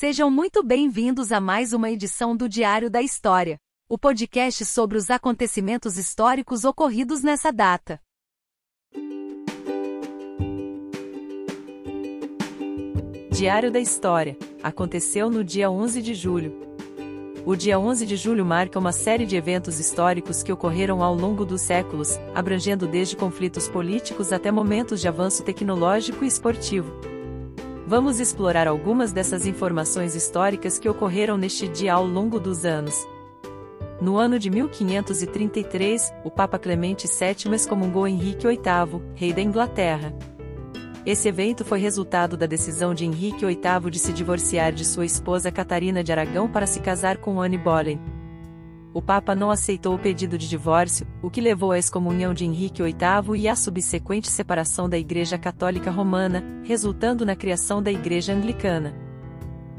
Sejam muito bem-vindos a mais uma edição do Diário da História, o podcast sobre os acontecimentos históricos ocorridos nessa data. Diário da História aconteceu no dia 11 de julho. O dia 11 de julho marca uma série de eventos históricos que ocorreram ao longo dos séculos, abrangendo desde conflitos políticos até momentos de avanço tecnológico e esportivo. Vamos explorar algumas dessas informações históricas que ocorreram neste dia ao longo dos anos. No ano de 1533, o Papa Clemente VII excomungou Henrique VIII, rei da Inglaterra. Esse evento foi resultado da decisão de Henrique VIII de se divorciar de sua esposa Catarina de Aragão para se casar com Anne Boleyn o Papa não aceitou o pedido de divórcio, o que levou à excomunhão de Henrique VIII e à subsequente separação da Igreja Católica Romana, resultando na criação da Igreja Anglicana.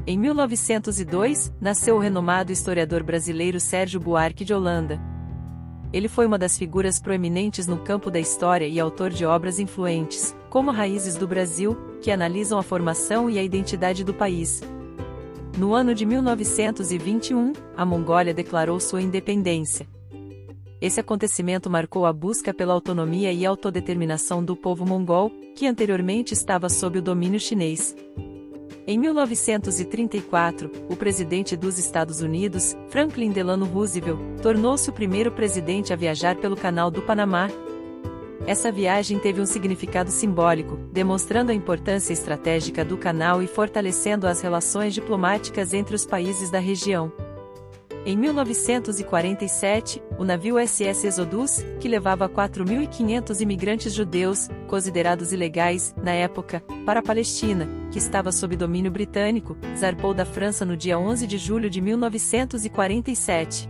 Em 1902, nasceu o renomado historiador brasileiro Sérgio Buarque de Holanda. Ele foi uma das figuras proeminentes no campo da história e autor de obras influentes, como Raízes do Brasil, que analisam a formação e a identidade do país, no ano de 1921, a Mongólia declarou sua independência. Esse acontecimento marcou a busca pela autonomia e autodeterminação do povo mongol, que anteriormente estava sob o domínio chinês. Em 1934, o presidente dos Estados Unidos, Franklin Delano Roosevelt, tornou-se o primeiro presidente a viajar pelo Canal do Panamá, essa viagem teve um significado simbólico, demonstrando a importância estratégica do canal e fortalecendo as relações diplomáticas entre os países da região. Em 1947, o navio SS Exodus, que levava 4.500 imigrantes judeus, considerados ilegais, na época, para a Palestina, que estava sob domínio britânico, zarpou da França no dia 11 de julho de 1947.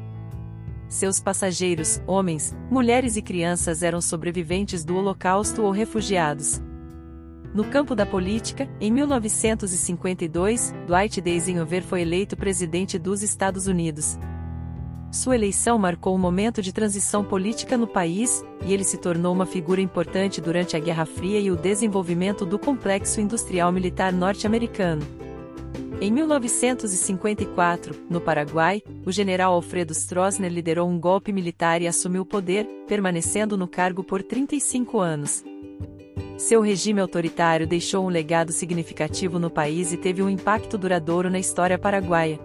Seus passageiros, homens, mulheres e crianças eram sobreviventes do Holocausto ou refugiados. No campo da política, em 1952, Dwight D. Eisenhower foi eleito presidente dos Estados Unidos. Sua eleição marcou um momento de transição política no país, e ele se tornou uma figura importante durante a Guerra Fria e o desenvolvimento do complexo industrial militar norte-americano. Em 1954, no Paraguai, o general Alfredo Stroessner liderou um golpe militar e assumiu o poder, permanecendo no cargo por 35 anos. Seu regime autoritário deixou um legado significativo no país e teve um impacto duradouro na história paraguaia.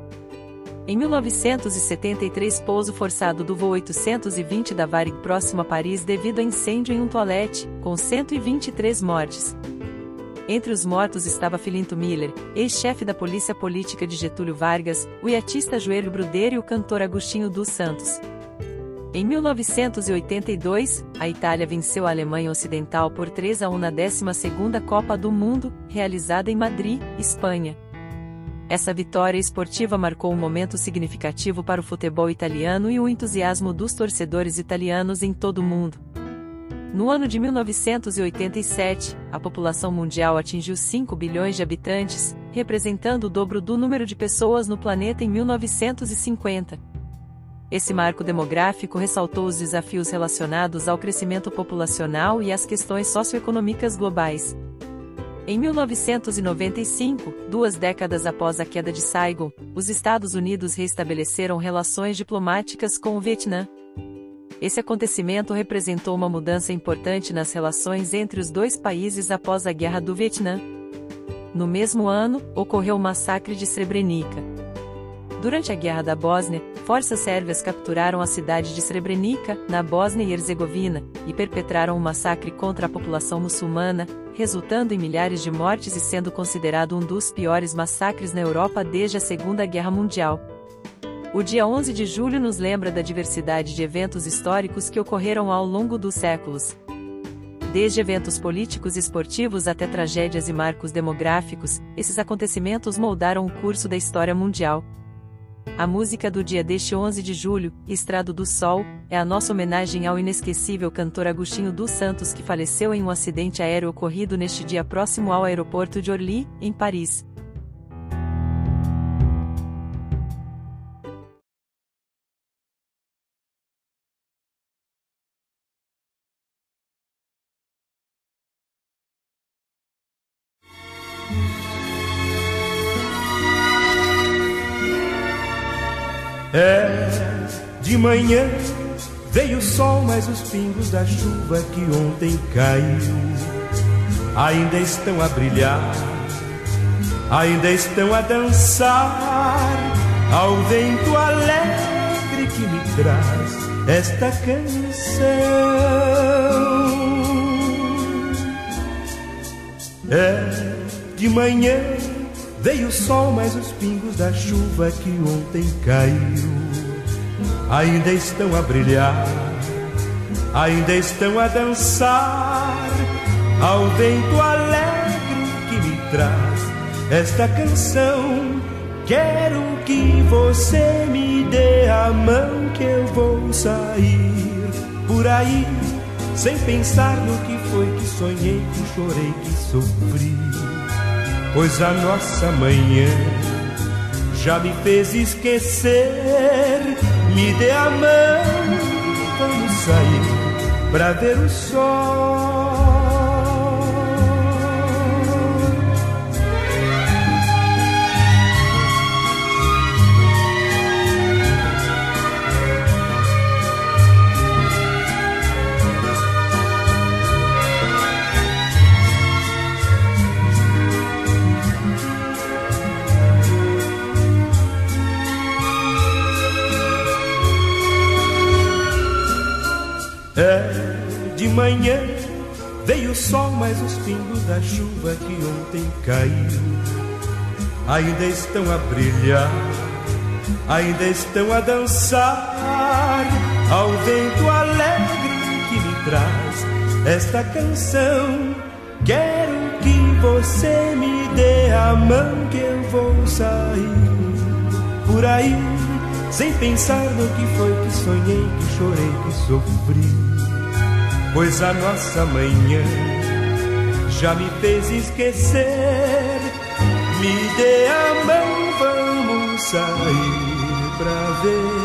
Em 1973, pouso forçado do voo 820 da Varig próximo a Paris devido a incêndio em um toalete, com 123 mortes. Entre os mortos estava Filinto Miller, ex-chefe da Polícia Política de Getúlio Vargas, o iatista Joelho Bruder e o cantor Agostinho dos Santos. Em 1982, a Itália venceu a Alemanha Ocidental por 3 a 1 na 12ª Copa do Mundo, realizada em Madrid, Espanha. Essa vitória esportiva marcou um momento significativo para o futebol italiano e o entusiasmo dos torcedores italianos em todo o mundo. No ano de 1987, a população mundial atingiu 5 bilhões de habitantes, representando o dobro do número de pessoas no planeta em 1950. Esse marco demográfico ressaltou os desafios relacionados ao crescimento populacional e às questões socioeconômicas globais. Em 1995, duas décadas após a queda de Saigon, os Estados Unidos reestabeleceram relações diplomáticas com o Vietnã. Esse acontecimento representou uma mudança importante nas relações entre os dois países após a Guerra do Vietnã. No mesmo ano, ocorreu o massacre de Srebrenica. Durante a Guerra da Bósnia, forças sérvias capturaram a cidade de Srebrenica, na Bósnia e Herzegovina, e perpetraram um massacre contra a população muçulmana, resultando em milhares de mortes e sendo considerado um dos piores massacres na Europa desde a Segunda Guerra Mundial. O dia 11 de julho nos lembra da diversidade de eventos históricos que ocorreram ao longo dos séculos. Desde eventos políticos e esportivos até tragédias e marcos demográficos, esses acontecimentos moldaram o curso da história mundial. A música do dia deste 11 de julho, Estrado do Sol, é a nossa homenagem ao inesquecível cantor Agostinho dos Santos que faleceu em um acidente aéreo ocorrido neste dia próximo ao aeroporto de Orly, em Paris. É de manhã veio o sol, mas os pingos da chuva que ontem caiu ainda estão a brilhar, ainda estão a dançar ao vento alegre que me traz esta canção. É de manhã veio o sol, mas os pingos da chuva que ontem caiu ainda estão a brilhar, ainda estão a dançar ao vento alegre que me traz esta canção. Quero que você me dê a mão que eu vou sair por aí, sem pensar no que foi que sonhei, que chorei, que sofri. Pois a nossa manhã já me fez esquecer. Me dê a mão, vamos sair pra ver o sol. É de manhã veio o sol, mas os pingos da chuva que ontem caiu ainda estão a brilhar, ainda estão a dançar ao vento alegre que me traz esta canção. Quero que você me dê a mão que eu vou sair por aí sem pensar no que foi que sonhei, que chorei, que sofri. Pois a nossa manhã já me fez esquecer. Me dê a mão, vamos sair pra ver